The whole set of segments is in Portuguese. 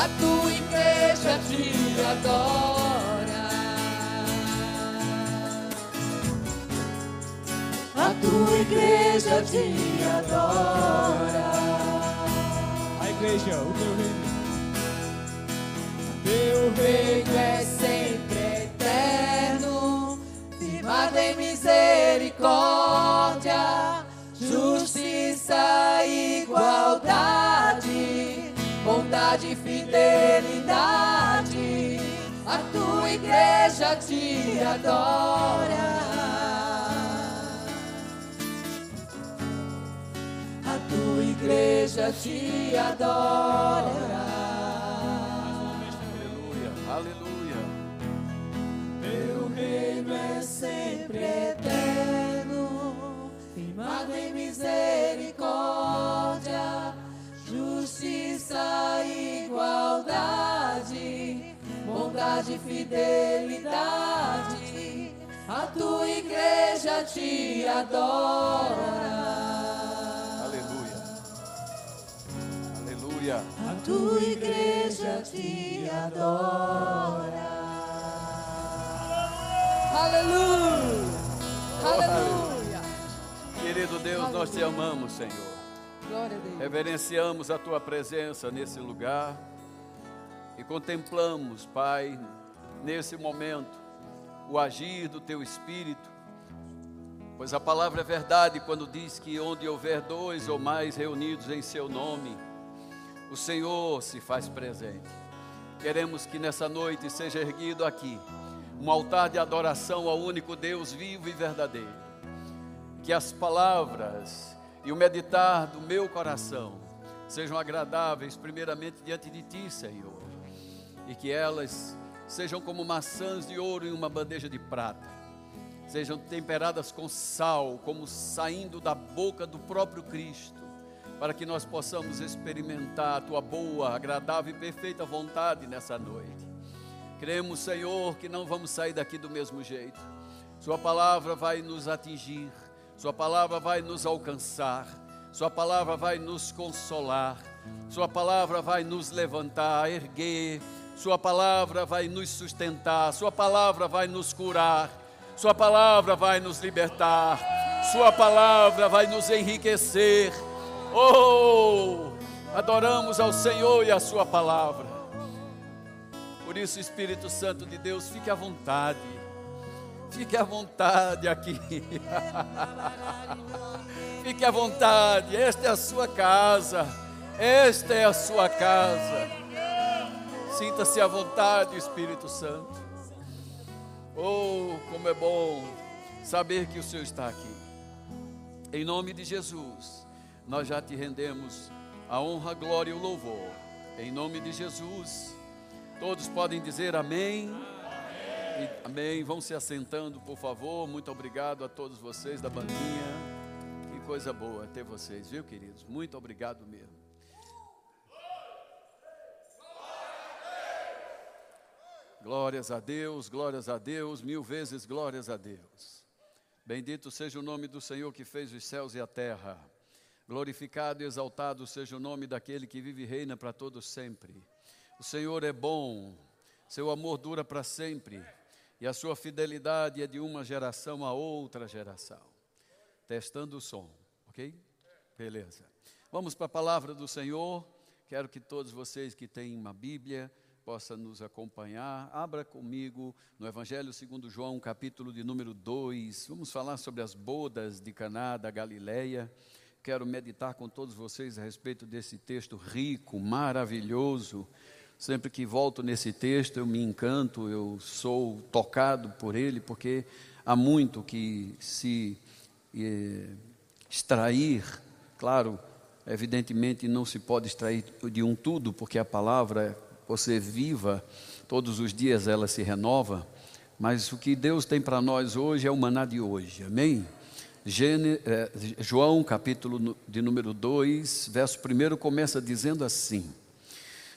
a tua igreja te adora. A tua igreja te adora. A igreja, o teu reino. Teu reino é sempre eterno, firmado em misericórdia, bondade e fidelidade. A tua igreja te adora. A tua igreja te adora. Aleluia, aleluia. Teu reino é sempre eterno, firmado em misericórdia, justiça e bondade e fidelidade. A tua igreja te adora. Aleluia. Aleluia. A tua igreja te adora. Aleluia! Aleluia! Querido Deus, nós te amamos, Senhor. Glória a Deus. Reverenciamos a tua presença nesse lugar e contemplamos, Pai, nesse momento, o agir do teu Espírito, pois a palavra é verdade quando diz que onde houver dois ou mais reunidos em seu nome, o Senhor se faz presente. Queremos que nessa noite seja erguido aqui um altar de adoração ao único Deus vivo e verdadeiro. Que as palavras e o meditar do meu coração sejam agradáveis, primeiramente diante de Ti, Senhor, e que elas sejam como maçãs de ouro em uma bandeja de prata, sejam temperadas com sal, como saindo da boca do próprio Cristo, para que nós possamos experimentar a Tua boa, agradável e perfeita vontade nessa noite. Cremos, Senhor, que não vamos sair daqui do mesmo jeito. Sua palavra vai nos atingir, Sua palavra vai nos alcançar, Sua palavra vai nos consolar, Sua palavra vai nos levantar, erguer, Sua palavra vai nos sustentar, Sua palavra vai nos curar, Sua palavra vai nos libertar, Sua palavra vai nos enriquecer. Oh, adoramos ao Senhor e a Sua palavra. Por isso, Espírito Santo de Deus, fique à vontade. Fique à vontade aqui. fique à vontade. Esta é a sua casa. Esta é a sua casa. Sinta-se à vontade, Espírito Santo. Oh, como é bom saber que o Senhor está aqui. Em nome de Jesus, nós já te rendemos a honra, a glória e o louvor. Em nome de Jesus. Todos podem dizer amém. Amém. E, amém. Vão se assentando, por favor. Muito obrigado a todos vocês da bandinha. Que coisa boa ter vocês, viu, queridos? Muito obrigado mesmo. Glórias a Deus, glórias a Deus, mil vezes glórias a Deus. Bendito seja o nome do Senhor que fez os céus e a terra. Glorificado e exaltado seja o nome daquele que vive e reina para todos sempre. O Senhor é bom, seu amor dura para sempre, e a sua fidelidade é de uma geração a outra geração. Testando o som, ok? Beleza. Vamos para a palavra do Senhor. Quero que todos vocês que têm uma Bíblia possam nos acompanhar. Abra comigo no Evangelho segundo João, capítulo de número 2. Vamos falar sobre as bodas de Caná da Galileia. Quero meditar com todos vocês a respeito desse texto rico, maravilhoso. Sempre que volto nesse texto, eu me encanto, eu sou tocado por ele, porque há muito que se eh, extrair, claro, evidentemente não se pode extrair de um tudo, porque a palavra, você viva, todos os dias ela se renova, mas o que Deus tem para nós hoje é o maná de hoje, amém? Eh, João, capítulo de número 2, verso 1 começa dizendo assim: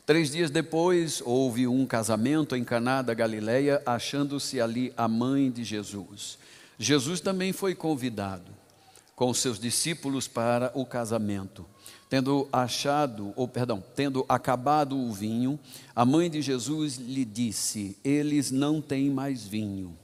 Três dias depois, houve um casamento em Caná da Galileia, achando-se ali a mãe de Jesus. Jesus também foi convidado com seus discípulos para o casamento. Tendo achado, ou perdão, tendo acabado o vinho, a mãe de Jesus lhe disse: Eles não têm mais vinho.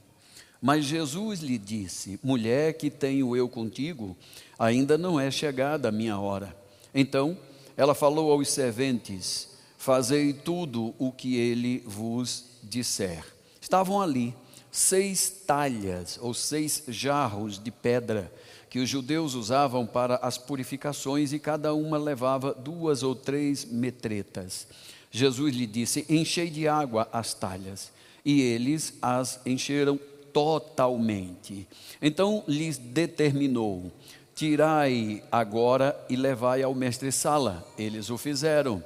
Mas Jesus lhe disse: Mulher, que tenho eu contigo, ainda não é chegada a minha hora. Então ela falou aos serventes: Fazei tudo o que ele vos disser. Estavam ali seis talhas ou seis jarros de pedra que os judeus usavam para as purificações e cada uma levava duas ou três metretas. Jesus lhe disse: Enchei de água as talhas. E eles as encheram totalmente. Então lhes determinou: Tirai agora e levai ao mestre-sala. Eles o fizeram.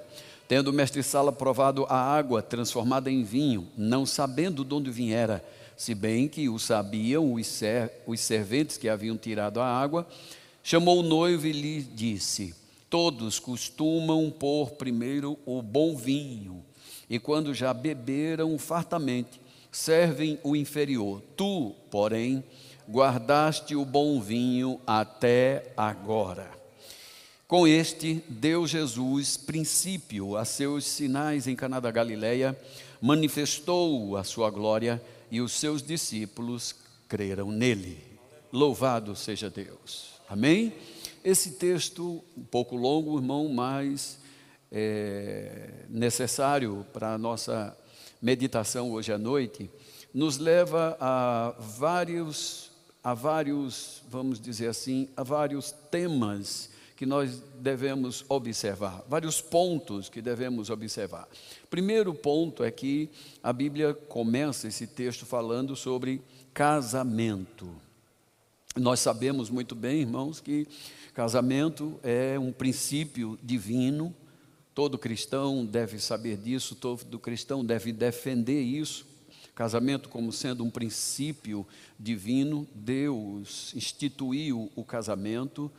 Tendo o mestre-sala provado a água transformada em vinho, não sabendo de onde viera, se bem que o sabiam os, ser, os serventes que haviam tirado a água, chamou o noivo e lhe disse: Todos costumam pôr primeiro o bom vinho, e quando já beberam fartamente, servem o inferior. Tu, porém, guardaste o bom vinho até agora. Com este, deu Jesus princípio a seus sinais em Caná da Galileia, manifestou a sua glória e os seus discípulos creram nele. Louvado seja Deus. Amém? Esse texto, um pouco longo, irmão, mas é, necessário para a nossa meditação hoje à noite, nos leva a vários, a vários, vamos dizer assim, a vários temas que nós devemos observar, vários pontos que devemos observar. Primeiro ponto é que a Bíblia começa esse texto falando sobre casamento. Nós sabemos muito bem, irmãos, que casamento é um princípio divino, todo cristão deve saber disso, todo cristão deve defender isso. Casamento como sendo um princípio divino, Deus instituiu o casamento,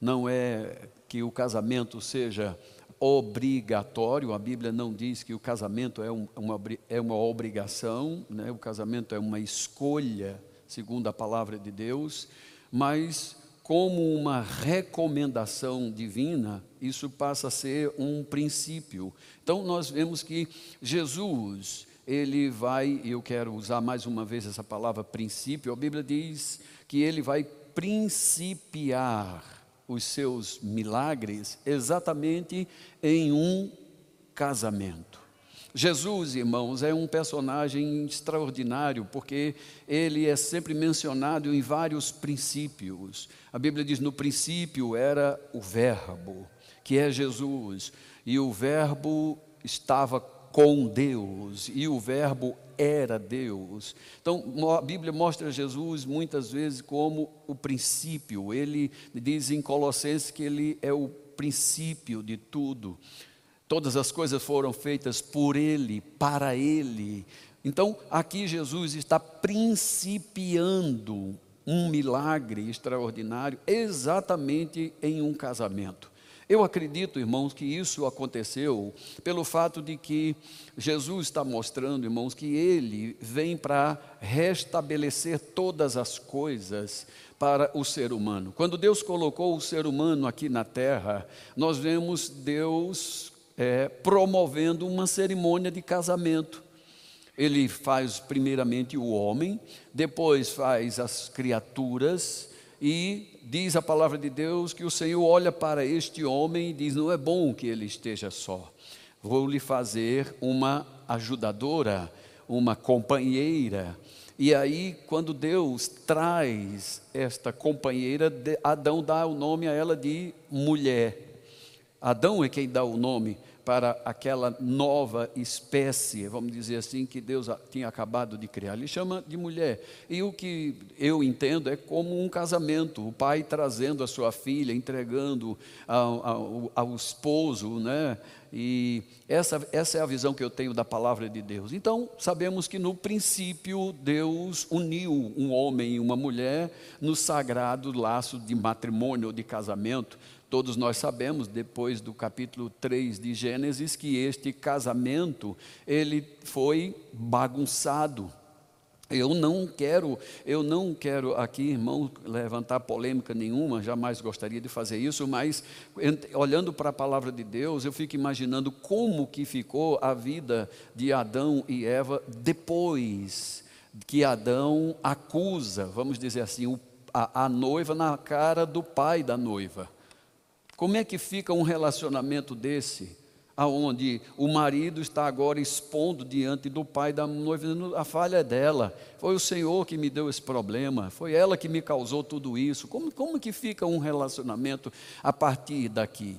não é que o casamento seja obrigatório, a Bíblia não diz que o casamento é, um, uma, é uma obrigação, né? o casamento é uma escolha, segundo a palavra de Deus, mas como uma recomendação divina, isso passa a ser um princípio. Então nós vemos que Jesus, ele vai, e eu quero usar mais uma vez essa palavra princípio, a Bíblia diz que ele vai principiar os seus milagres exatamente em um casamento. Jesus, irmãos, é um personagem extraordinário, porque ele é sempre mencionado em vários princípios. A Bíblia diz: no princípio era o Verbo, que é Jesus, e o Verbo estava com Deus, e o Verbo era Deus. Então, a Bíblia mostra Jesus muitas vezes como o princípio. Ele diz em Colossenses que ele é o princípio de tudo. Todas as coisas foram feitas por Ele, para Ele. Então, aqui Jesus está principiando um milagre extraordinário exatamente em um casamento. Eu acredito, irmãos, que isso aconteceu pelo fato de que Jesus está mostrando, irmãos, que ele vem para restabelecer todas as coisas para o ser humano. Quando Deus colocou o ser humano aqui na terra, nós vemos Deus é, promovendo uma cerimônia de casamento. Ele faz primeiramente o homem, depois faz as criaturas e diz a palavra de Deus que o Senhor olha para este homem e diz: Não é bom que ele esteja só, vou lhe fazer uma ajudadora, uma companheira. E aí, quando Deus traz esta companheira, Adão dá o nome a ela de mulher. Adão é quem dá o nome para aquela nova espécie, vamos dizer assim, que Deus tinha acabado de criar. Ele chama de mulher. E o que eu entendo é como um casamento, o pai trazendo a sua filha, entregando ao, ao, ao esposo, né? E essa, essa é a visão que eu tenho da palavra de Deus. Então, sabemos que no princípio Deus uniu um homem e uma mulher no sagrado laço de matrimônio ou de casamento, Todos nós sabemos, depois do capítulo 3 de Gênesis, que este casamento, ele foi bagunçado. Eu não quero, eu não quero aqui, irmão, levantar polêmica nenhuma, jamais gostaria de fazer isso, mas olhando para a palavra de Deus, eu fico imaginando como que ficou a vida de Adão e Eva depois que Adão acusa, vamos dizer assim, a, a noiva na cara do pai da noiva. Como é que fica um relacionamento desse? aonde o marido está agora expondo diante do pai da noiva, a falha é dela, foi o Senhor que me deu esse problema, foi ela que me causou tudo isso. Como, como que fica um relacionamento a partir daqui?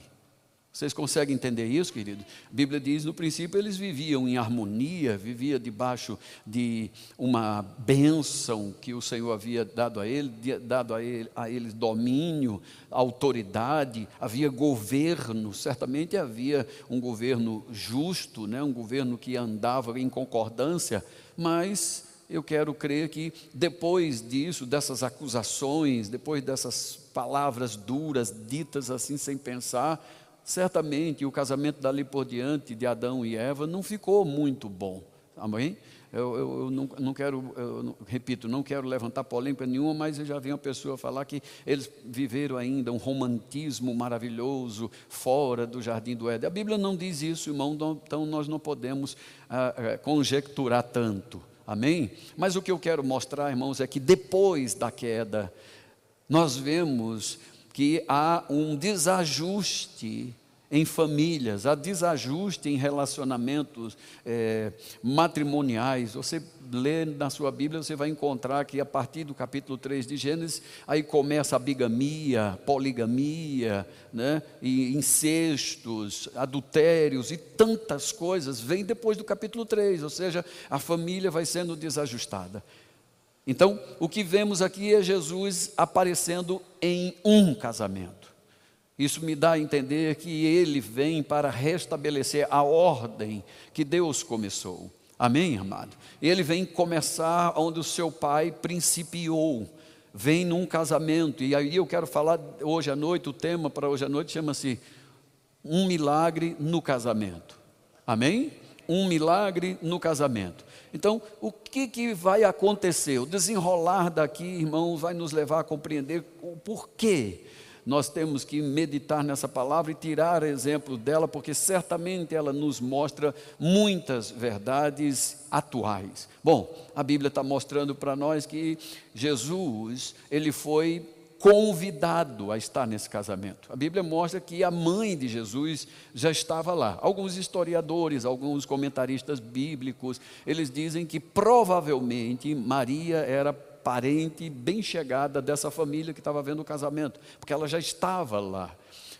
Vocês conseguem entender isso, querido? A Bíblia diz: no princípio eles viviam em harmonia, vivia debaixo de uma bênção que o Senhor havia dado a ele, dado a, ele, a eles domínio, autoridade, havia governo, certamente havia um governo justo, né? um governo que andava em concordância, mas eu quero crer que depois disso, dessas acusações, depois dessas palavras duras, ditas assim sem pensar, certamente o casamento dali por diante de Adão e Eva não ficou muito bom. Amém? Eu, eu, eu não, não, quero, eu, repito, não quero levantar polêmica nenhuma, mas eu já vi uma pessoa falar que eles viveram ainda um romantismo maravilhoso fora do jardim do Éden. A Bíblia não diz isso, irmão, então nós não podemos ah, ah, conjecturar tanto. Amém? Mas o que eu quero mostrar, irmãos, é que depois da queda, nós vemos que há um desajuste em famílias, há desajuste em relacionamentos é, matrimoniais. Você lê na sua Bíblia, você vai encontrar que a partir do capítulo 3 de Gênesis, aí começa a bigamia, poligamia, né, e incestos, adultérios e tantas coisas, vem depois do capítulo 3, ou seja, a família vai sendo desajustada. Então, o que vemos aqui é Jesus aparecendo em um casamento. Isso me dá a entender que ele vem para restabelecer a ordem que Deus começou. Amém, amado? Ele vem começar onde o seu pai principiou. Vem num casamento. E aí eu quero falar hoje à noite, o tema para hoje à noite chama-se Um Milagre no Casamento. Amém? Um milagre no casamento. Então, o que, que vai acontecer? O desenrolar daqui, irmãos, vai nos levar a compreender o porquê nós temos que meditar nessa palavra e tirar exemplo dela, porque certamente ela nos mostra muitas verdades atuais. Bom, a Bíblia está mostrando para nós que Jesus, ele foi convidado a estar nesse casamento. A Bíblia mostra que a mãe de Jesus já estava lá. Alguns historiadores, alguns comentaristas bíblicos, eles dizem que provavelmente Maria era parente bem chegada dessa família que estava vendo o casamento, porque ela já estava lá.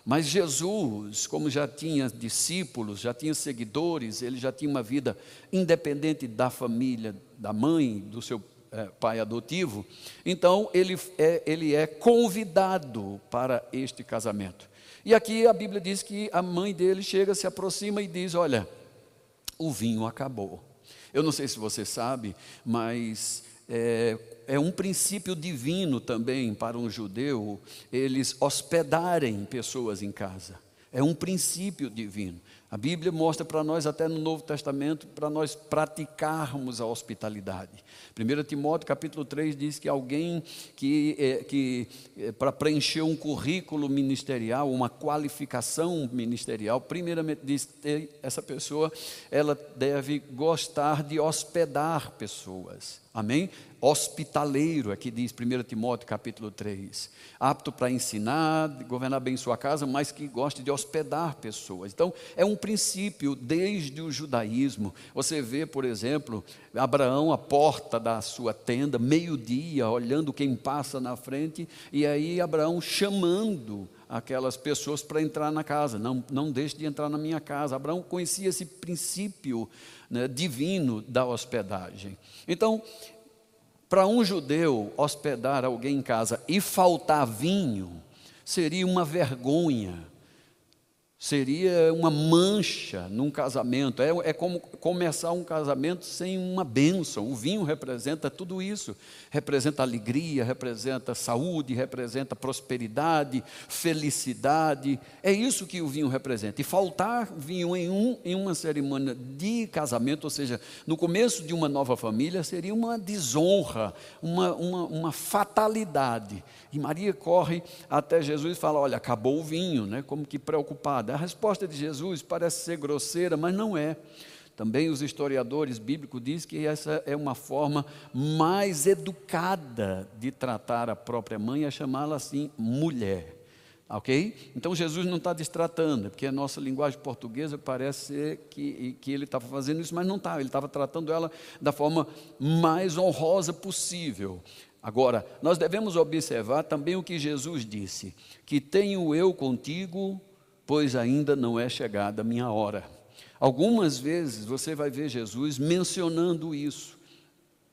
Mas Jesus, como já tinha discípulos, já tinha seguidores, ele já tinha uma vida independente da família, da mãe, do seu é, pai adotivo, então ele é, ele é convidado para este casamento. E aqui a Bíblia diz que a mãe dele chega, se aproxima e diz: Olha, o vinho acabou. Eu não sei se você sabe, mas é, é um princípio divino também para um judeu eles hospedarem pessoas em casa. É um princípio divino. A Bíblia mostra para nós, até no Novo Testamento, para nós praticarmos a hospitalidade. 1 Timóteo capítulo 3 diz que alguém que, é, que é, para preencher um currículo ministerial, uma qualificação ministerial, primeiramente diz que essa pessoa ela deve gostar de hospedar pessoas. Amém? Hospitaleiro, aqui diz 1 Timóteo capítulo 3. Apto para ensinar, governar bem sua casa, mas que goste de hospedar pessoas. Então, é um princípio desde o judaísmo. Você vê, por exemplo, Abraão à porta da sua tenda, meio-dia, olhando quem passa na frente, e aí Abraão chamando aquelas pessoas para entrar na casa. Não, não deixe de entrar na minha casa. Abraão conhecia esse princípio né, divino da hospedagem. Então, para um judeu hospedar alguém em casa e faltar vinho, seria uma vergonha. Seria uma mancha num casamento. É, é como começar um casamento sem uma bênção. O vinho representa tudo isso. Representa alegria, representa saúde, representa prosperidade, felicidade. É isso que o vinho representa. E faltar vinho em, um, em uma cerimônia de casamento, ou seja, no começo de uma nova família, seria uma desonra, uma, uma, uma fatalidade. E Maria corre até Jesus e fala: Olha, acabou o vinho, né? como que preocupada. A resposta de Jesus parece ser grosseira, mas não é. Também os historiadores bíblicos dizem que essa é uma forma mais educada de tratar a própria mãe, é chamá-la assim, mulher. Ok? Então Jesus não está destratando, porque a nossa linguagem portuguesa parece que, que ele estava fazendo isso, mas não estava, ele estava tratando ela da forma mais honrosa possível. Agora, nós devemos observar também o que Jesus disse: que tenho eu contigo pois ainda não é chegada a minha hora. Algumas vezes você vai ver Jesus mencionando isso.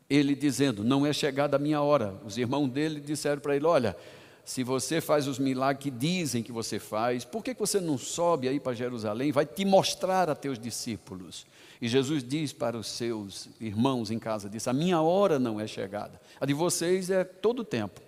Ele dizendo: Não é chegada a minha hora. Os irmãos dele disseram para ele: Olha, se você faz os milagres que dizem que você faz, por que você não sobe aí para Jerusalém? Vai te mostrar a teus discípulos. E Jesus diz para os seus irmãos em casa: diz, A minha hora não é chegada. A de vocês é todo o tempo.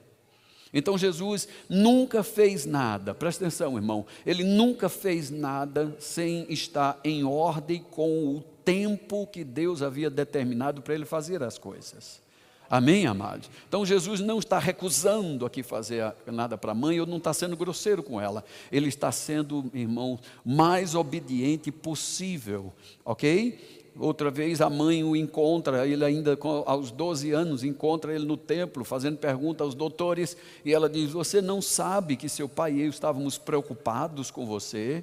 Então Jesus nunca fez nada, presta atenção, irmão, ele nunca fez nada sem estar em ordem com o tempo que Deus havia determinado para ele fazer as coisas. Amém, amados? Então Jesus não está recusando aqui fazer nada para a mãe, ou não está sendo grosseiro com ela. Ele está sendo, irmão, mais obediente possível, ok? Outra vez a mãe o encontra, ele ainda aos 12 anos encontra ele no templo, fazendo pergunta aos doutores, e ela diz: Você não sabe que seu pai e eu estávamos preocupados com você?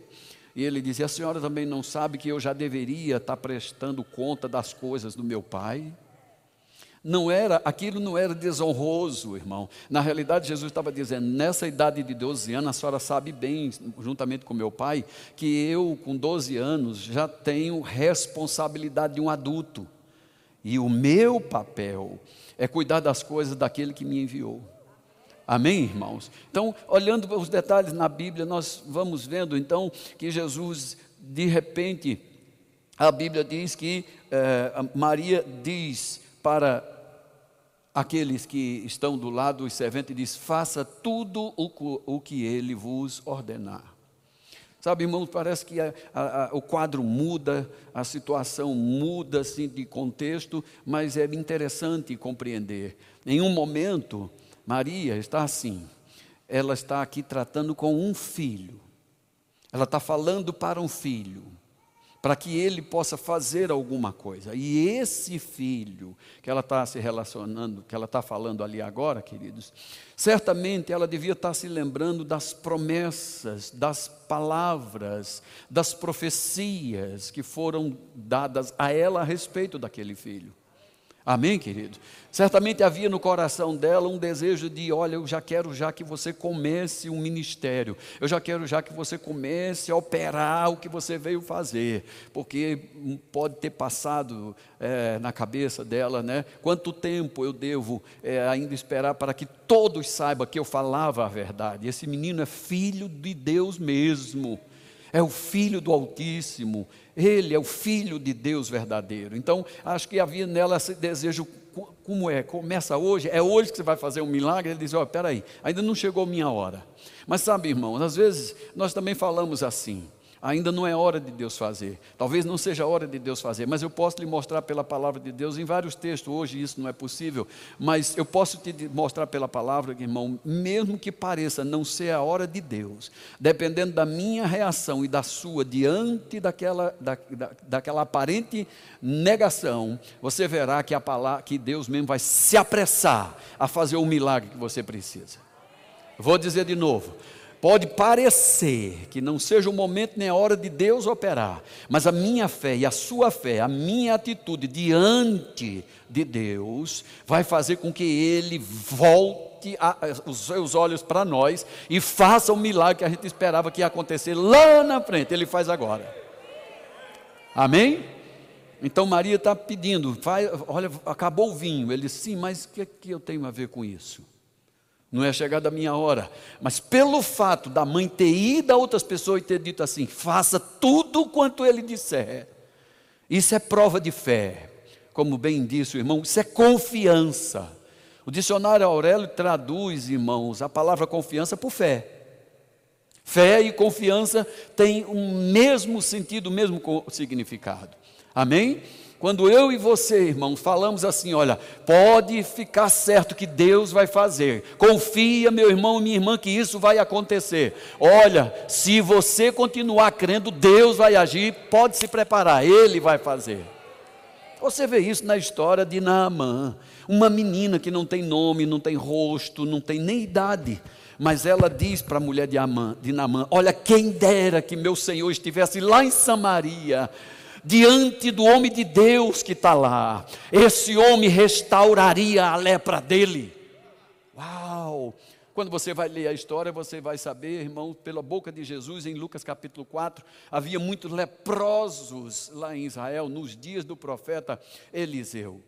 E ele diz: A senhora também não sabe que eu já deveria estar prestando conta das coisas do meu pai? Não era, aquilo não era desonroso, irmão. Na realidade, Jesus estava dizendo: nessa idade de 12 anos, a senhora sabe bem, juntamente com meu pai, que eu, com 12 anos, já tenho responsabilidade de um adulto. E o meu papel é cuidar das coisas daquele que me enviou. Amém, irmãos? Então, olhando os detalhes na Bíblia, nós vamos vendo então que Jesus, de repente, a Bíblia diz que eh, Maria diz para aqueles que estão do lado dos serventes diz: faça tudo o, o que ele vos ordenar. Sabe, irmãos, parece que a, a, a, o quadro muda, a situação muda assim, de contexto, mas é interessante compreender. Em um momento, Maria está assim, ela está aqui tratando com um filho, ela está falando para um filho para que ele possa fazer alguma coisa. E esse filho que ela está se relacionando, que ela está falando ali agora, queridos, certamente ela devia estar se lembrando das promessas, das palavras, das profecias que foram dadas a ela a respeito daquele filho. Amém, querido? Certamente havia no coração dela um desejo de, olha, eu já quero já que você comece um ministério, eu já quero já que você comece a operar o que você veio fazer, porque pode ter passado é, na cabeça dela, né? Quanto tempo eu devo é, ainda esperar para que todos saibam que eu falava a verdade? Esse menino é filho de Deus mesmo é o Filho do Altíssimo, ele é o Filho de Deus verdadeiro. Então, acho que havia nela esse desejo, como é? Começa hoje, é hoje que você vai fazer um milagre? Ele diz: oh, peraí, ainda não chegou a minha hora. Mas sabe, irmãos, às vezes nós também falamos assim ainda não é hora de Deus fazer. Talvez não seja hora de Deus fazer, mas eu posso lhe mostrar pela palavra de Deus em vários textos. Hoje isso não é possível, mas eu posso te mostrar pela palavra, irmão, mesmo que pareça não ser a hora de Deus, dependendo da minha reação e da sua diante daquela, da, da, daquela aparente negação, você verá que, a palavra, que Deus mesmo vai se apressar a fazer o milagre que você precisa. Vou dizer de novo. Pode parecer que não seja o momento nem a hora de Deus operar, mas a minha fé e a sua fé, a minha atitude diante de Deus, vai fazer com que Ele volte a, os seus olhos para nós e faça o milagre que a gente esperava que ia acontecer lá na frente. Ele faz agora. Amém? Então Maria está pedindo, olha, acabou o vinho. Ele disse, sim, mas o que, que eu tenho a ver com isso? Não é chegada a minha hora. Mas pelo fato da mãe ter ido a outras pessoas e ter dito assim: faça tudo quanto ele disser. Isso é prova de fé. Como bem disse o irmão, isso é confiança. O dicionário Aurélio traduz, irmãos, a palavra confiança por fé. Fé e confiança têm o mesmo sentido, o mesmo significado. Amém? Quando eu e você, irmãos, falamos assim, olha, pode ficar certo que Deus vai fazer. Confia, meu irmão e minha irmã, que isso vai acontecer. Olha, se você continuar crendo, Deus vai agir, pode se preparar, Ele vai fazer. Você vê isso na história de Naamã, uma menina que não tem nome, não tem rosto, não tem nem idade. Mas ela diz para a mulher de, Amã, de Naamã: Olha, quem dera que meu Senhor estivesse lá em Samaria, diante do homem de Deus que está lá. Esse homem restauraria a lepra dele. Uau! Quando você vai ler a história, você vai saber, irmão, pela boca de Jesus, em Lucas capítulo 4, havia muitos leprosos lá em Israel, nos dias do profeta Eliseu.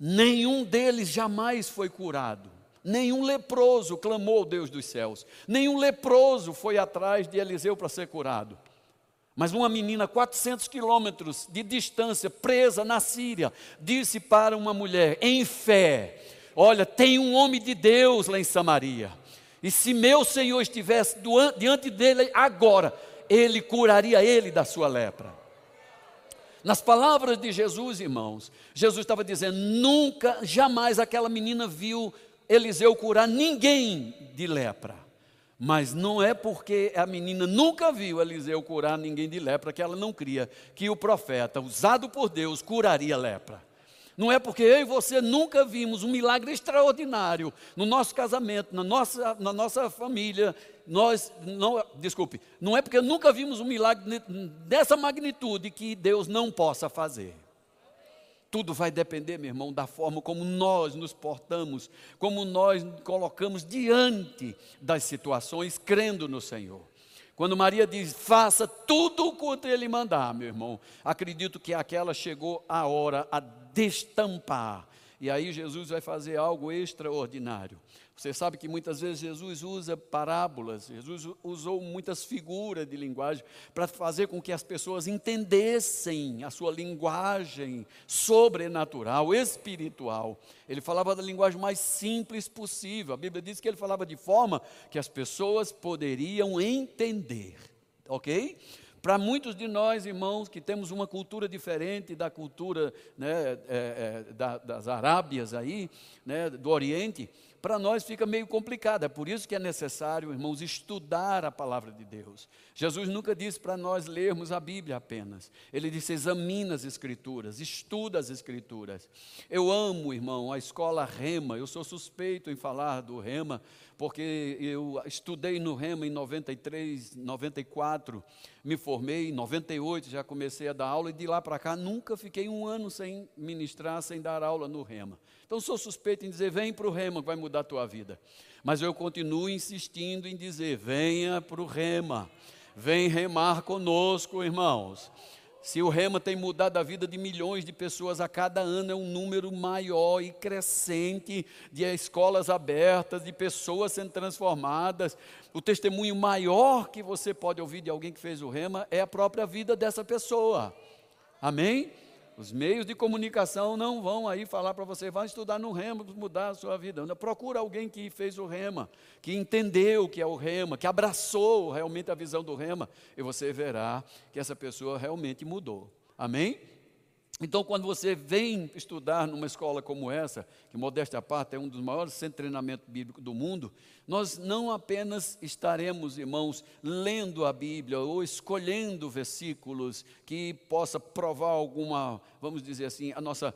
Nenhum deles jamais foi curado. Nenhum leproso clamou ao Deus dos céus. Nenhum leproso foi atrás de Eliseu para ser curado. Mas uma menina, 400 quilômetros de distância, presa na Síria, disse para uma mulher, em fé: Olha, tem um homem de Deus lá em Samaria. E se meu Senhor estivesse diante dele agora, ele curaria ele da sua lepra. Nas palavras de Jesus, irmãos, Jesus estava dizendo: nunca, jamais aquela menina viu Eliseu curar ninguém de lepra. Mas não é porque a menina nunca viu Eliseu curar ninguém de lepra que ela não cria que o profeta, usado por Deus, curaria lepra. Não é porque eu e você nunca vimos um milagre extraordinário no nosso casamento, na nossa, na nossa família. Nós, não, desculpe, não é porque nunca vimos um milagre dessa magnitude que Deus não possa fazer. Tudo vai depender, meu irmão, da forma como nós nos portamos, como nós colocamos diante das situações, crendo no Senhor. Quando Maria diz, faça tudo quanto Ele mandar, meu irmão, acredito que aquela chegou a hora a destampar. E aí Jesus vai fazer algo extraordinário. Você sabe que muitas vezes Jesus usa parábolas, Jesus usou muitas figuras de linguagem para fazer com que as pessoas entendessem a sua linguagem sobrenatural, espiritual. Ele falava da linguagem mais simples possível. A Bíblia diz que ele falava de forma que as pessoas poderiam entender, ok? Para muitos de nós, irmãos, que temos uma cultura diferente da cultura né, é, é, da, das Arábias aí, né, do Oriente, para nós fica meio complicado. É por isso que é necessário, irmãos, estudar a palavra de Deus. Jesus nunca disse para nós lermos a Bíblia apenas. Ele disse: examina as Escrituras, estuda as Escrituras. Eu amo, irmão, a escola Rema. Eu sou suspeito em falar do Rema, porque eu estudei no Rema em 93, 94, me formei em 98, já comecei a dar aula, e de lá para cá nunca fiquei um ano sem ministrar, sem dar aula no Rema. Então sou suspeito em dizer: vem para o rema que vai mudar a tua vida. Mas eu continuo insistindo em dizer: venha para o rema, vem remar conosco, irmãos. Se o rema tem mudado a vida de milhões de pessoas a cada ano, é um número maior e crescente de escolas abertas, de pessoas sendo transformadas. O testemunho maior que você pode ouvir de alguém que fez o rema é a própria vida dessa pessoa. Amém? Os meios de comunicação não vão aí falar para você, vai estudar no rema, mudar a sua vida. Procura alguém que fez o rema, que entendeu o que é o rema, que abraçou realmente a visão do rema, e você verá que essa pessoa realmente mudou. Amém? Então, quando você vem estudar numa escola como essa, que modéstia à parte é um dos maiores centros de treinamento bíblico do mundo, nós não apenas estaremos, irmãos, lendo a Bíblia ou escolhendo versículos que possa provar alguma, vamos dizer assim, a nossa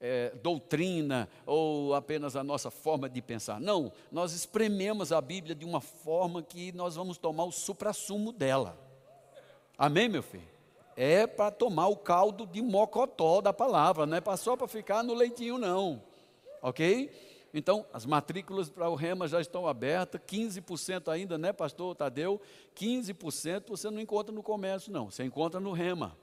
é, doutrina ou apenas a nossa forma de pensar. Não, nós esprememos a Bíblia de uma forma que nós vamos tomar o suprassumo dela. Amém, meu filho? É para tomar o caldo de mocotó da palavra, não é só para ficar no leitinho, não. Ok? Então, as matrículas para o Rema já estão abertas, 15% ainda, né, pastor Tadeu? 15% você não encontra no comércio, não, você encontra no Rema.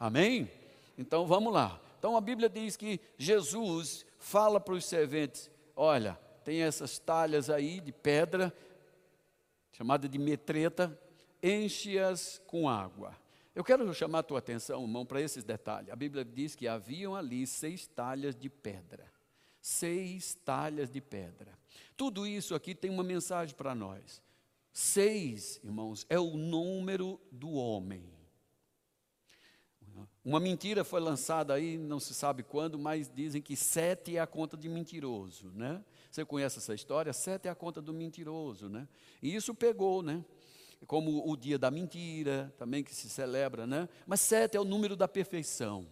Amém? Então, vamos lá. Então, a Bíblia diz que Jesus fala para os serventes: olha, tem essas talhas aí de pedra, chamada de metreta, enche-as com água. Eu quero chamar a tua atenção, irmão, para esses detalhes. A Bíblia diz que haviam ali seis talhas de pedra. Seis talhas de pedra. Tudo isso aqui tem uma mensagem para nós. Seis, irmãos, é o número do homem. Uma mentira foi lançada aí, não se sabe quando, mas dizem que sete é a conta de mentiroso, né? Você conhece essa história? Sete é a conta do mentiroso, né? E isso pegou, né? Como o dia da mentira, também que se celebra, né? Mas sete é o número da perfeição.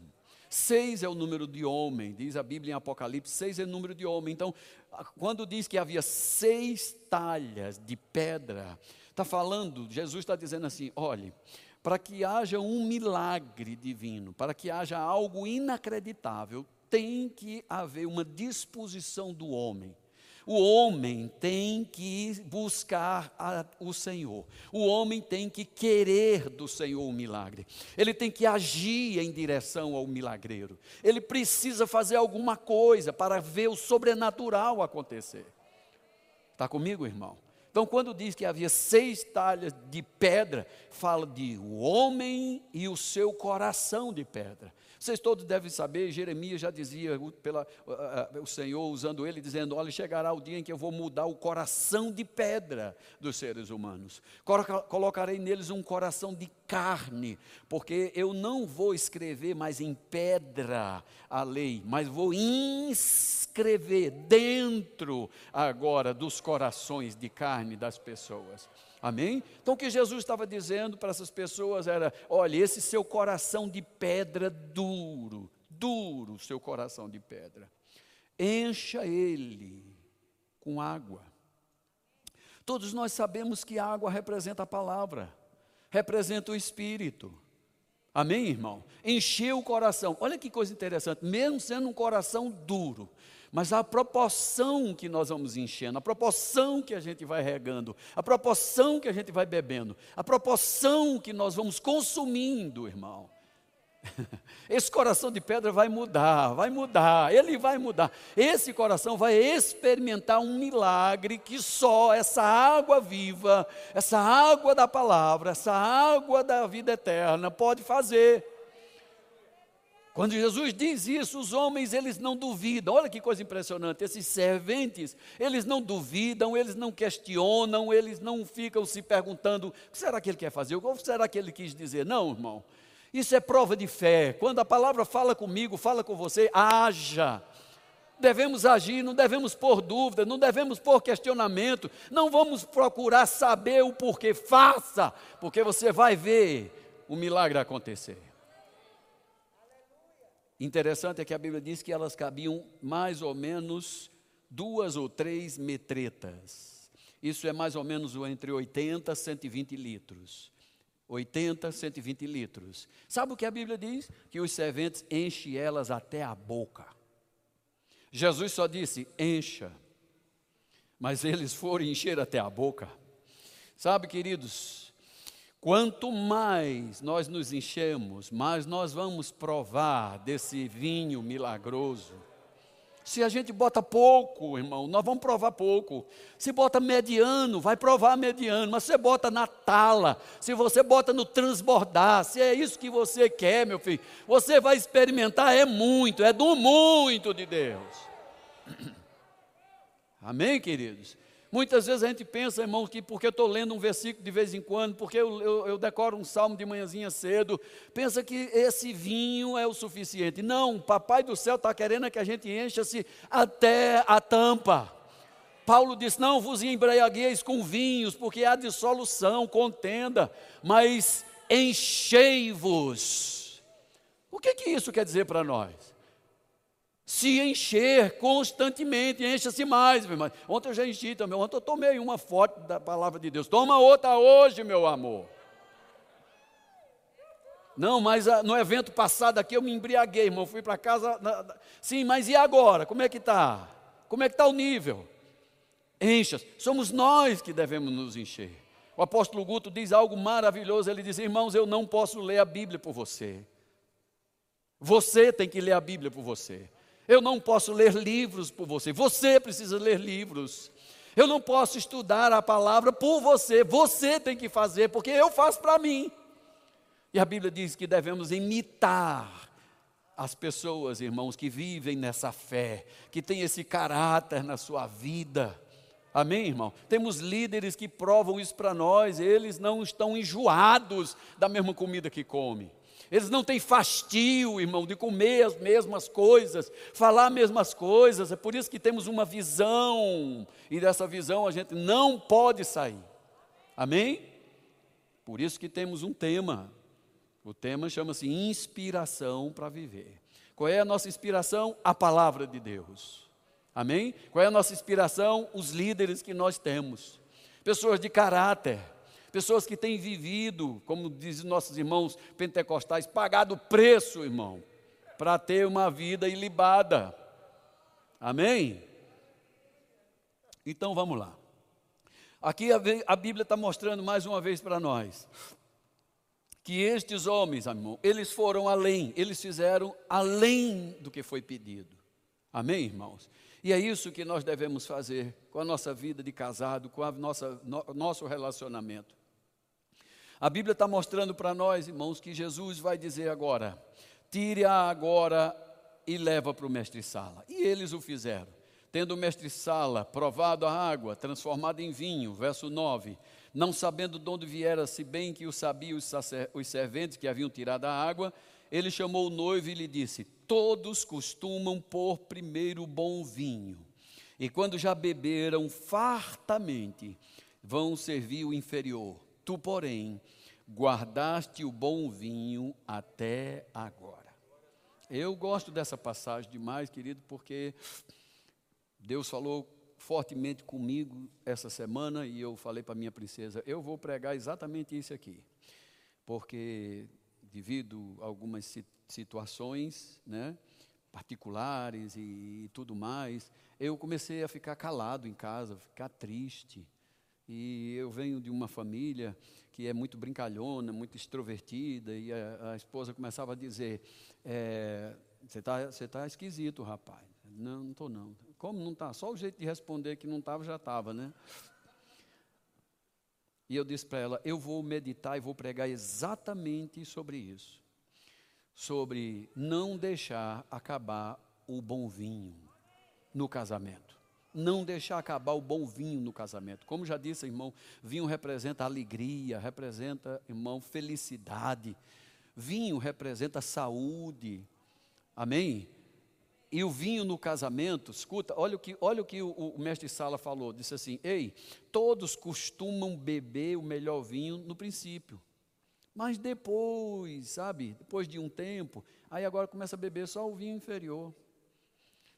Seis é o número de homem, diz a Bíblia em Apocalipse, seis é o número de homem. Então, quando diz que havia seis talhas de pedra, está falando, Jesus está dizendo assim: olhe, para que haja um milagre divino, para que haja algo inacreditável, tem que haver uma disposição do homem. O homem tem que buscar a, o Senhor. O homem tem que querer do Senhor o milagre. Ele tem que agir em direção ao milagreiro. Ele precisa fazer alguma coisa para ver o sobrenatural acontecer. Está comigo, irmão? Então, quando diz que havia seis talhas de pedra, fala de o homem e o seu coração de pedra. Vocês todos devem saber, Jeremias já dizia pela, uh, o Senhor usando ele, dizendo: Olha, chegará o dia em que eu vou mudar o coração de pedra dos seres humanos. Colocarei neles um coração de carne, porque eu não vou escrever mais em pedra a lei, mas vou inscrever dentro agora dos corações de carne das pessoas. Amém? Então o que Jesus estava dizendo para essas pessoas era: olha, esse seu coração de pedra duro, duro, seu coração de pedra, encha ele com água. Todos nós sabemos que a água representa a palavra, representa o Espírito. Amém, irmão? Encher o coração. Olha que coisa interessante, mesmo sendo um coração duro, mas a proporção que nós vamos enchendo, a proporção que a gente vai regando, a proporção que a gente vai bebendo, a proporção que nós vamos consumindo, irmão. Esse coração de pedra vai mudar, vai mudar, ele vai mudar. Esse coração vai experimentar um milagre que só essa água viva, essa água da palavra, essa água da vida eterna pode fazer. Quando Jesus diz isso, os homens eles não duvidam. Olha que coisa impressionante. Esses serventes, eles não duvidam, eles não questionam, eles não ficam se perguntando: o que será que ele quer fazer? O que será que ele quis dizer? Não, irmão. Isso é prova de fé. Quando a palavra fala comigo, fala com você, haja. Devemos agir, não devemos pôr dúvida, não devemos pôr questionamento, não vamos procurar saber o porquê. Faça, porque você vai ver o milagre acontecer. Interessante é que a Bíblia diz que elas cabiam mais ou menos duas ou três metretas. Isso é mais ou menos entre 80 e 120 litros. 80, 120 litros. Sabe o que a Bíblia diz? Que os serventes enchem elas até a boca. Jesus só disse: encha. Mas eles foram encher até a boca. Sabe, queridos, Quanto mais nós nos enchemos, mais nós vamos provar desse vinho milagroso. Se a gente bota pouco, irmão, nós vamos provar pouco. Se bota mediano, vai provar mediano. Mas se você bota na tala, se você bota no transbordar, se é isso que você quer, meu filho, você vai experimentar, é muito, é do muito de Deus. Amém, queridos? Muitas vezes a gente pensa, irmão, que porque eu estou lendo um versículo de vez em quando, porque eu, eu, eu, decoro um salmo de manhãzinha cedo, pensa que esse vinho é o suficiente. Não, papai do céu está querendo que a gente encha-se até a tampa. Paulo diz: Não vos embriagueis com vinhos, porque há dissolução, contenda, mas enchei-vos. O que, que isso quer dizer para nós? Se encher constantemente, encha-se mais, meu irmão. Ontem eu já enchi também, ontem eu tomei uma foto da palavra de Deus. Toma outra hoje, meu amor. Não, mas ah, no evento passado aqui eu me embriaguei, irmão. Fui para casa. Sim, mas e agora? Como é que está? Como é que está o nível? Encha. Somos nós que devemos nos encher. O apóstolo Guto diz algo maravilhoso. Ele diz: Irmãos, eu não posso ler a Bíblia por você. Você tem que ler a Bíblia por você. Eu não posso ler livros por você. Você precisa ler livros. Eu não posso estudar a palavra por você. Você tem que fazer, porque eu faço para mim. E a Bíblia diz que devemos imitar as pessoas, irmãos, que vivem nessa fé, que têm esse caráter na sua vida. Amém, irmão? Temos líderes que provam isso para nós, eles não estão enjoados da mesma comida que comem. Eles não têm fastio, irmão, de comer as mesmas coisas, falar as mesmas coisas. É por isso que temos uma visão, e dessa visão a gente não pode sair. Amém? Por isso que temos um tema. O tema chama-se inspiração para viver. Qual é a nossa inspiração? A palavra de Deus. Amém? Qual é a nossa inspiração? Os líderes que nós temos. Pessoas de caráter, pessoas que têm vivido, como dizem nossos irmãos pentecostais, pagado o preço, irmão, para ter uma vida ilibada. Amém? Então vamos lá. Aqui a, Bíblia está mostrando mais uma vez para nós que estes homens, irmão, eles foram além, eles fizeram além do que foi pedido. Amém, irmãos? E é isso que nós devemos fazer com a nossa vida de casado, com o no, nosso relacionamento. A Bíblia está mostrando para nós, irmãos, que Jesus vai dizer agora: tire-a agora e leva para o mestre-sala. E eles o fizeram. Tendo o mestre-sala provado a água, transformada em vinho, verso 9, não sabendo de onde viera, se bem que o sabiam os, os serventes que haviam tirado a água, ele chamou o noivo e lhe disse: Todos costumam pôr primeiro bom vinho, e quando já beberam fartamente, vão servir o inferior. Tu, porém, guardaste o bom vinho até agora. Eu gosto dessa passagem demais, querido, porque Deus falou fortemente comigo essa semana e eu falei para minha princesa, eu vou pregar exatamente isso aqui. Porque devido a algumas situações, né, particulares e, e tudo mais, eu comecei a ficar calado em casa, ficar triste. E eu venho de uma família que é muito brincalhona, muito extrovertida, e a, a esposa começava a dizer: é, Você está você tá esquisito, rapaz. Não, não estou não. Como não está? Só o jeito de responder que não estava já estava, né? E eu disse para ela: eu vou meditar e vou pregar exatamente sobre isso. Sobre não deixar acabar o bom vinho no casamento. Não deixar acabar o bom vinho no casamento. Como já disse, irmão, vinho representa alegria, representa, irmão, felicidade. Vinho representa saúde. Amém? E o vinho no casamento, escuta, olha o que, olha o, que o, o mestre Sala falou, disse assim, ei, todos costumam beber o melhor vinho no princípio, mas depois, sabe, depois de um tempo, aí agora começa a beber só o vinho inferior.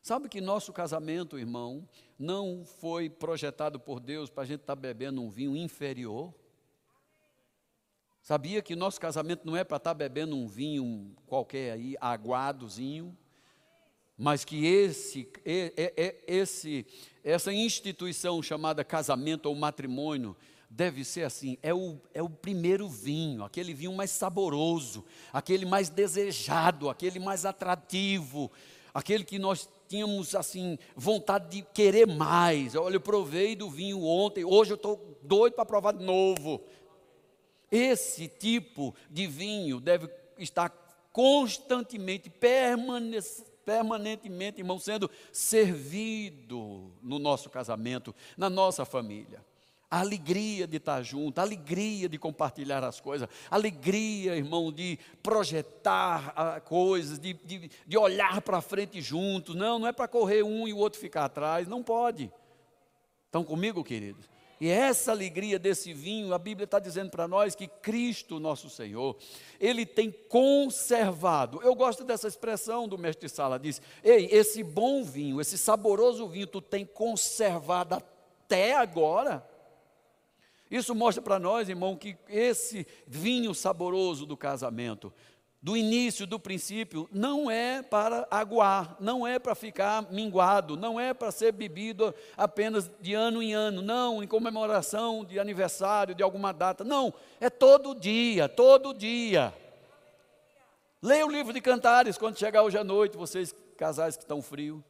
Sabe que nosso casamento, irmão, não foi projetado por Deus para a gente estar tá bebendo um vinho inferior? Sabia que nosso casamento não é para estar tá bebendo um vinho qualquer aí, aguadozinho? mas que esse, esse, essa instituição chamada casamento ou matrimônio deve ser assim: é o, é o primeiro vinho, aquele vinho mais saboroso, aquele mais desejado, aquele mais atrativo, aquele que nós tínhamos assim vontade de querer mais. Olha, eu provei do vinho ontem, hoje eu estou doido para provar de novo. Esse tipo de vinho deve estar constantemente, permanentemente, irmão, sendo servido no nosso casamento, na nossa família. A alegria de estar junto, a alegria de compartilhar as coisas, a alegria, irmão, de projetar ah, coisas, de, de, de olhar para frente juntos. Não, não é para correr um e o outro ficar atrás, não pode. Estão comigo, queridos? E essa alegria desse vinho, a Bíblia está dizendo para nós que Cristo, nosso Senhor, Ele tem conservado. Eu gosto dessa expressão do mestre Sala, diz: Ei, esse bom vinho, esse saboroso vinho, tu tem conservado até agora. Isso mostra para nós, irmão, que esse vinho saboroso do casamento do início, do princípio, não é para aguar, não é para ficar minguado, não é para ser bebido apenas de ano em ano, não, em comemoração de aniversário, de alguma data, não, é todo dia, todo dia. Leia o livro de Cantares quando chegar hoje à noite, vocês casais que estão frio.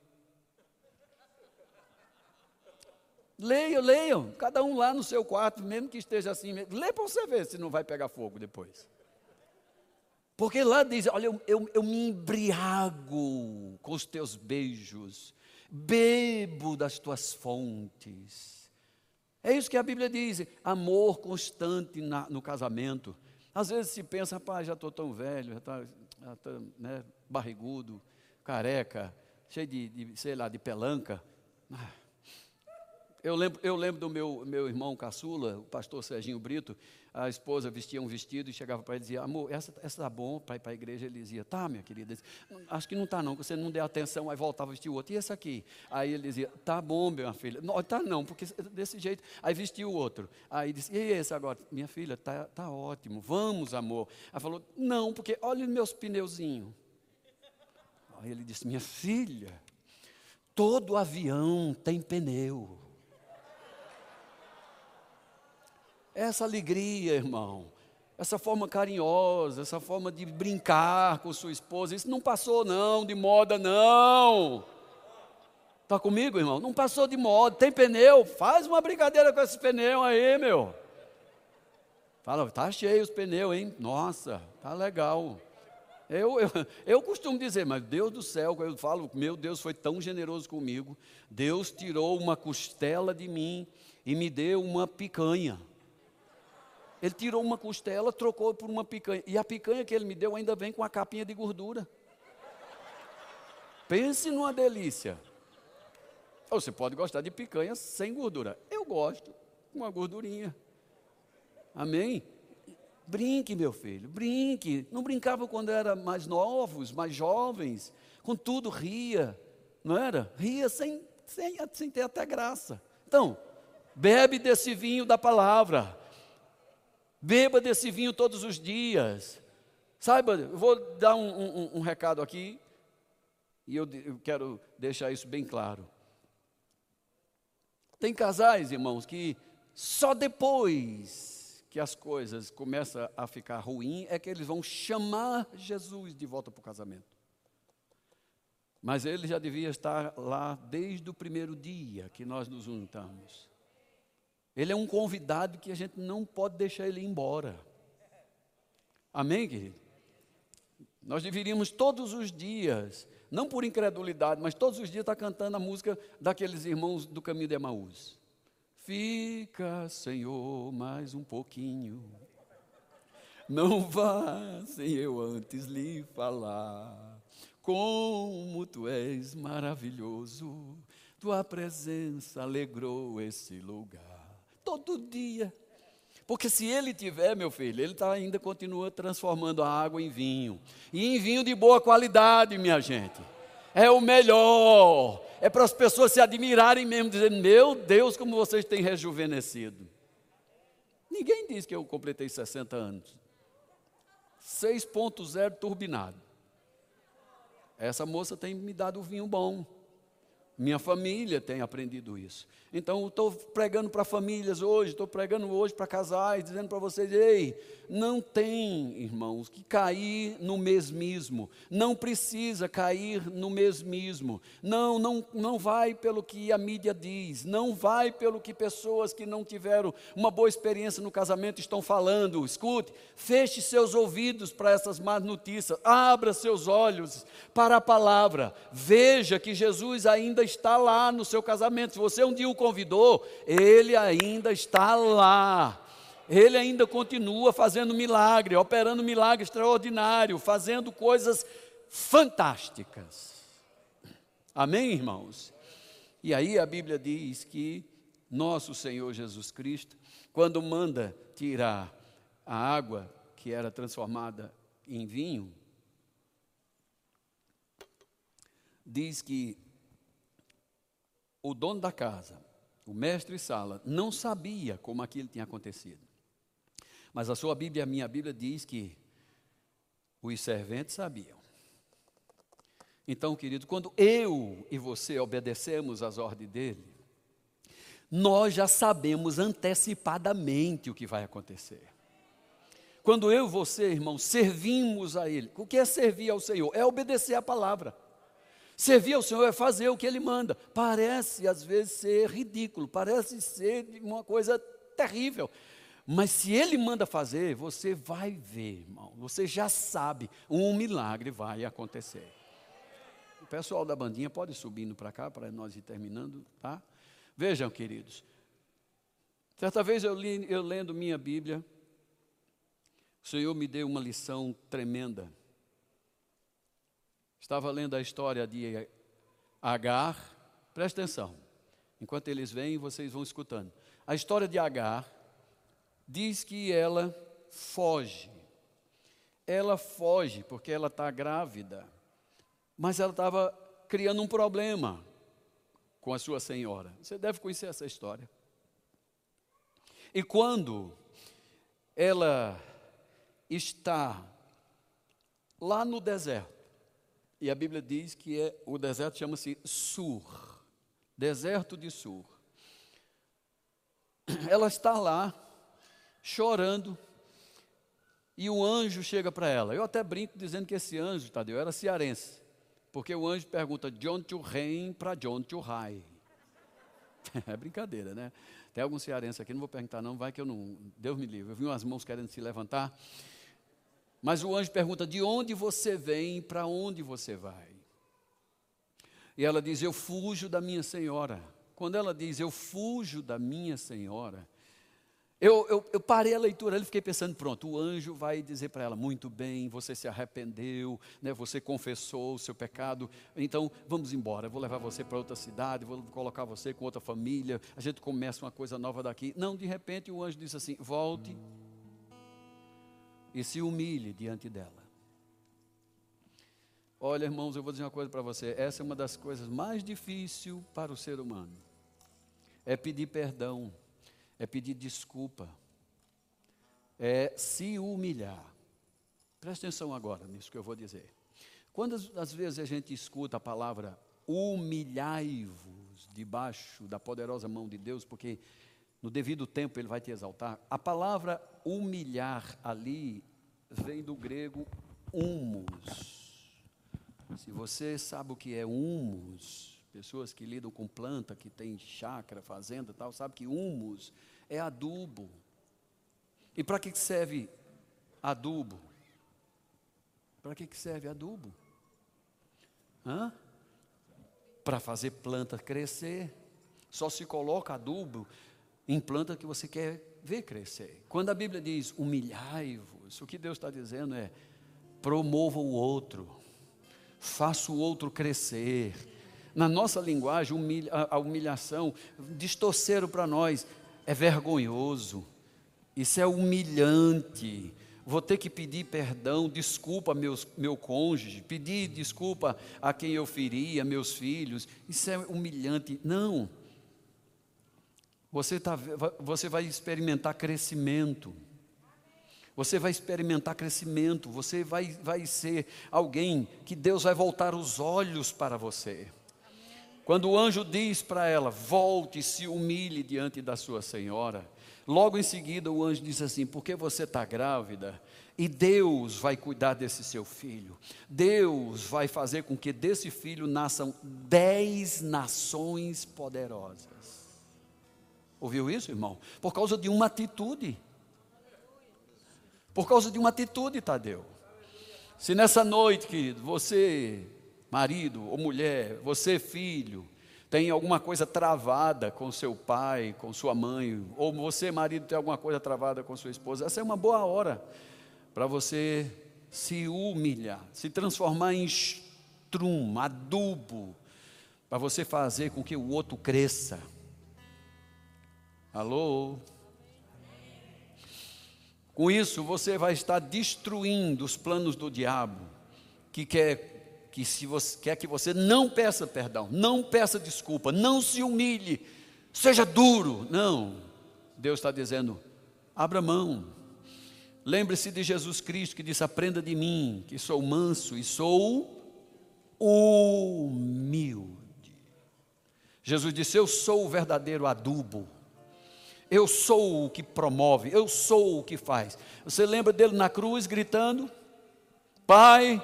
Leiam, leiam, cada um lá no seu quarto, mesmo que esteja assim, lê para você ver se não vai pegar fogo depois. Porque lá diz: Olha, eu, eu, eu me embriago com os teus beijos, bebo das tuas fontes. É isso que a Bíblia diz: amor constante na, no casamento. Às vezes se pensa, rapaz, já estou tão velho, já está tá, né, barrigudo, careca, cheio de, de, sei lá, de pelanca. Ah, eu lembro, eu lembro do meu, meu irmão caçula, o pastor Serginho Brito, a esposa vestia um vestido e chegava para ele e dizia, amor, essa está bom para ir para a igreja? Ele dizia, tá, minha querida. Dizia, Acho que não está não, você não deu atenção, aí voltava a vestir o outro. E esse aqui? Aí ele dizia, tá bom, minha filha. Não, tá não, porque desse jeito. Aí vestia o outro. Aí disse, e esse agora? Minha filha, tá, tá ótimo, vamos, amor. Aí falou, não, porque olha meus pneuzinhos. Aí ele disse, minha filha, todo avião tem pneu. Essa alegria, irmão, essa forma carinhosa, essa forma de brincar com sua esposa, isso não passou não, de moda não. Está comigo, irmão? Não passou de moda. Tem pneu? Faz uma brincadeira com esses pneus aí, meu. Fala, tá cheio os pneus, hein? Nossa, tá legal. Eu, eu, eu costumo dizer, mas Deus do céu, eu falo, meu Deus foi tão generoso comigo, Deus tirou uma costela de mim e me deu uma picanha. Ele tirou uma costela, trocou por uma picanha. E a picanha que ele me deu ainda vem com a capinha de gordura. Pense numa delícia. Ou você pode gostar de picanha sem gordura. Eu gosto, com uma gordurinha. Amém? Brinque, meu filho, brinque. Não brincava quando era mais novos, mais jovens. Com tudo ria, não era? Ria sem, sem, sem ter até graça. Então, bebe desse vinho da palavra. Beba desse vinho todos os dias. Saiba, vou dar um, um, um recado aqui, e eu, eu quero deixar isso bem claro. Tem casais, irmãos, que só depois que as coisas começam a ficar ruim é que eles vão chamar Jesus de volta para o casamento. Mas ele já devia estar lá desde o primeiro dia que nós nos juntamos. Ele é um convidado que a gente não pode deixar ele ir embora. Amém, querido? Nós deveríamos todos os dias, não por incredulidade, mas todos os dias estar cantando a música daqueles irmãos do caminho de Emaús. Fica, Senhor, mais um pouquinho. Não vá sem eu antes lhe falar. Como tu és maravilhoso, tua presença alegrou esse lugar todo dia. Porque se ele tiver, meu filho, ele tá, ainda continua transformando a água em vinho. E em vinho de boa qualidade, minha gente. É o melhor. É para as pessoas se admirarem mesmo, dizendo: Meu Deus, como vocês têm rejuvenescido. Ninguém diz que eu completei 60 anos. 6.0 turbinado. Essa moça tem me dado vinho bom. Minha família tem aprendido isso. Então, estou pregando para famílias hoje, estou pregando hoje para casais, dizendo para vocês: ei, não tem, irmãos, que cair no mesmismo. Não precisa cair no mesmismo. Não, não, não vai pelo que a mídia diz. Não vai pelo que pessoas que não tiveram uma boa experiência no casamento estão falando. Escute, feche seus ouvidos para essas más notícias. Abra seus olhos para a palavra. Veja que Jesus ainda está lá no seu casamento. Se você um dia o convidou, ele ainda está lá. Ele ainda continua fazendo milagre, operando milagre extraordinário, fazendo coisas fantásticas. Amém, irmãos? E aí a Bíblia diz que nosso Senhor Jesus Cristo, quando manda tirar a água que era transformada em vinho, diz que o dono da casa, o mestre Sala, não sabia como aquilo tinha acontecido. Mas a sua Bíblia, a minha Bíblia, diz que os serventes sabiam. Então, querido, quando eu e você obedecemos às ordens dele, nós já sabemos antecipadamente o que vai acontecer. Quando eu e você, irmão, servimos a Ele. O que é servir ao Senhor? É obedecer a palavra. Servir ao Senhor é fazer o que Ele manda. Parece, às vezes, ser ridículo, parece ser uma coisa terrível. Mas se Ele manda fazer, você vai ver, irmão. Você já sabe, um milagre vai acontecer. O pessoal da bandinha pode ir subindo para cá, para nós ir terminando, tá? Vejam, queridos. Certa vez eu, li, eu lendo minha Bíblia, o Senhor me deu uma lição tremenda. Estava lendo a história de Agar, presta atenção, enquanto eles vêm, vocês vão escutando. A história de Agar diz que ela foge. Ela foge porque ela está grávida, mas ela estava criando um problema com a sua senhora. Você deve conhecer essa história. E quando ela está lá no deserto. E a Bíblia diz que é, o deserto chama-se Sur, deserto de Sur. Ela está lá, chorando, e o anjo chega para ela. Eu até brinco dizendo que esse anjo, Tadeu, era cearense, porque o anjo pergunta John to Rein para John to High. É brincadeira, né? Tem algum cearense aqui, não vou perguntar não, vai que eu não, Deus me livre. Eu vi umas mãos querendo se levantar. Mas o anjo pergunta: De onde você vem, para onde você vai? E ela diz: Eu fujo da minha senhora. Quando ela diz: Eu fujo da minha senhora, eu, eu, eu, parei a leitura e fiquei pensando: pronto, o anjo vai dizer para ela: muito bem, você se arrependeu, né, você confessou o seu pecado, então vamos embora, vou levar você para outra cidade, vou colocar você com outra família, a gente começa uma coisa nova daqui. Não, de repente o anjo disse assim: volte e se humilhe diante dela. Olha, irmãos, eu vou dizer uma coisa para você: essa é uma das coisas mais difíceis para o ser humano. É pedir perdão, é pedir desculpa, é se humilhar. Preste atenção agora nisso que eu vou dizer. Quantas às vezes a gente escuta a palavra humilhai-vos debaixo da poderosa mão de Deus, porque no devido tempo ele vai te exaltar. A palavra humilhar ali vem do grego humus. Se você sabe o que é humus, pessoas que lidam com planta, que tem chácara, fazenda tal, sabe que humus é adubo. E para que serve adubo? Para que serve adubo? Para fazer planta crescer. Só se coloca adubo em planta que você quer ver crescer. Quando a Bíblia diz humilhai-vos, o que Deus está dizendo é promova o outro, faça o outro crescer. Na nossa linguagem, humilha, a humilhação, distorceram para nós, é vergonhoso, isso é humilhante. Vou ter que pedir perdão, desculpa meus, meu cônjuge, pedir desculpa a quem eu feria, meus filhos. Isso é humilhante. Não. Você, tá, você vai experimentar crescimento. Você vai experimentar crescimento. Você vai, vai ser alguém que Deus vai voltar os olhos para você. Quando o anjo diz para ela, volte e se humilhe diante da sua senhora, logo em seguida o anjo diz assim: porque você está grávida e Deus vai cuidar desse seu filho. Deus vai fazer com que desse filho nasçam dez nações poderosas. Ouviu isso, irmão? Por causa de uma atitude. Por causa de uma atitude, Tadeu. Se nessa noite, querido, você, marido ou mulher, você, filho, tem alguma coisa travada com seu pai, com sua mãe, ou você, marido, tem alguma coisa travada com sua esposa, essa é uma boa hora para você se humilhar, se transformar em strum, adubo, para você fazer com que o outro cresça. Alô? Com isso, você vai estar destruindo os planos do diabo, que quer que, se você, quer que você não peça perdão, não peça desculpa, não se humilhe, seja duro. Não. Deus está dizendo: abra mão. Lembre-se de Jesus Cristo que disse: Aprenda de mim, que sou manso e sou humilde. Jesus disse: Eu sou o verdadeiro adubo Eu sou o que promove, eu sou o que faz. Você lembra dele na cruz gritando: Pai,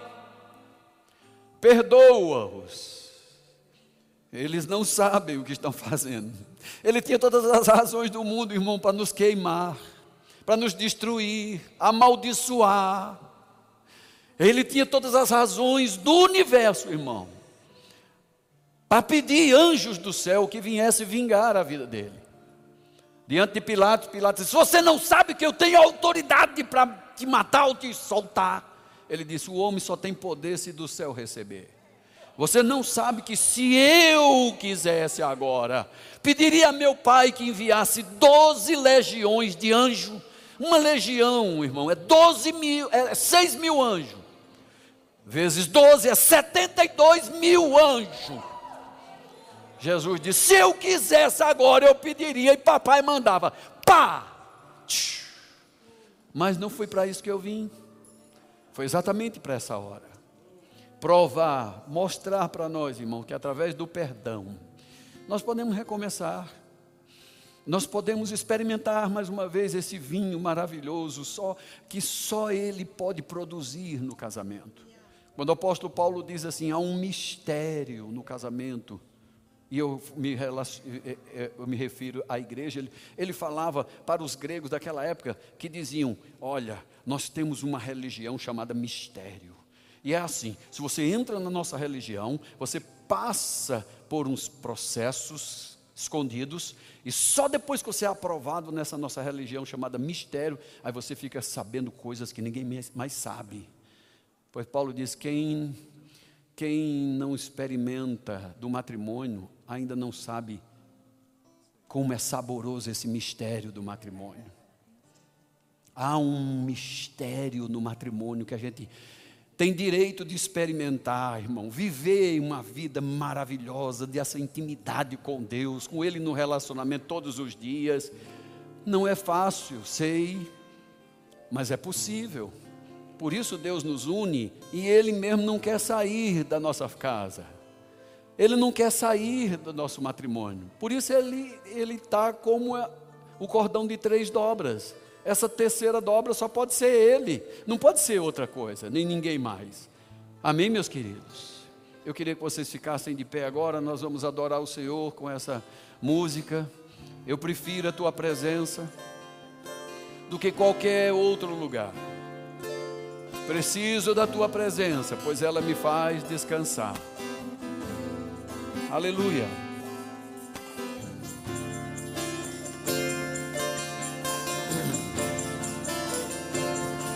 perdoa-os. Eles não sabem o que estão fazendo. Ele tinha todas as razões do mundo, irmão, para nos queimar, para nos destruir, amaldiçoar. Ele tinha todas as razões do universo, irmão, para pedir anjos do céu que viessem vingar a vida dele. Diante de Pilatos, Pilatos disse: Você não sabe que eu tenho autoridade para te matar ou te soltar? Ele disse: O homem só tem poder se do céu receber. Você não sabe que se eu quisesse agora, pediria a meu pai que enviasse 12 legiões de anjo. Uma legião, irmão, é 12 mil, é 6 mil anjos. Vezes 12 é 72 mil anjos. Jesus disse: se eu quisesse agora, eu pediria, e papai mandava, pá! Mas não foi para isso que eu vim. Foi exatamente para essa hora. Provar, mostrar para nós, irmão, que através do perdão, nós podemos recomeçar. Nós podemos experimentar mais uma vez esse vinho maravilhoso, só que só ele pode produzir no casamento. Quando o apóstolo Paulo diz assim, há um mistério no casamento, e eu me, eu me, refiro à igreja, ele, ele falava para os gregos daquela época que diziam: Olha, nós temos uma religião chamada mistério. E é assim: se você entra na nossa religião, você passa por uns processos escondidos, e só depois que você é aprovado nessa nossa religião chamada mistério, aí você fica sabendo coisas que ninguém mais sabe. Pois Paulo diz: quem, quem não experimenta do matrimônio ainda não sabe como é saboroso esse mistério do matrimônio. Há um mistério no matrimônio que a gente tem direito de experimentar, irmão, viver uma vida maravilhosa, dessa intimidade com Deus, com Ele no relacionamento todos os dias. Não é fácil, sei, mas é possível. Por isso Deus nos une e Ele mesmo não quer sair da nossa casa. Ele não quer sair do nosso matrimônio. Por isso ele está como o cordão de três dobras. Essa terceira dobra só pode ser ele, não pode ser outra coisa, nem ninguém mais. Amém, meus queridos? Eu queria que vocês ficassem de pé agora, nós vamos adorar o Senhor com essa música. Eu prefiro a tua presença do que qualquer outro lugar. Preciso da tua presença, pois ela me faz descansar. Aleluia.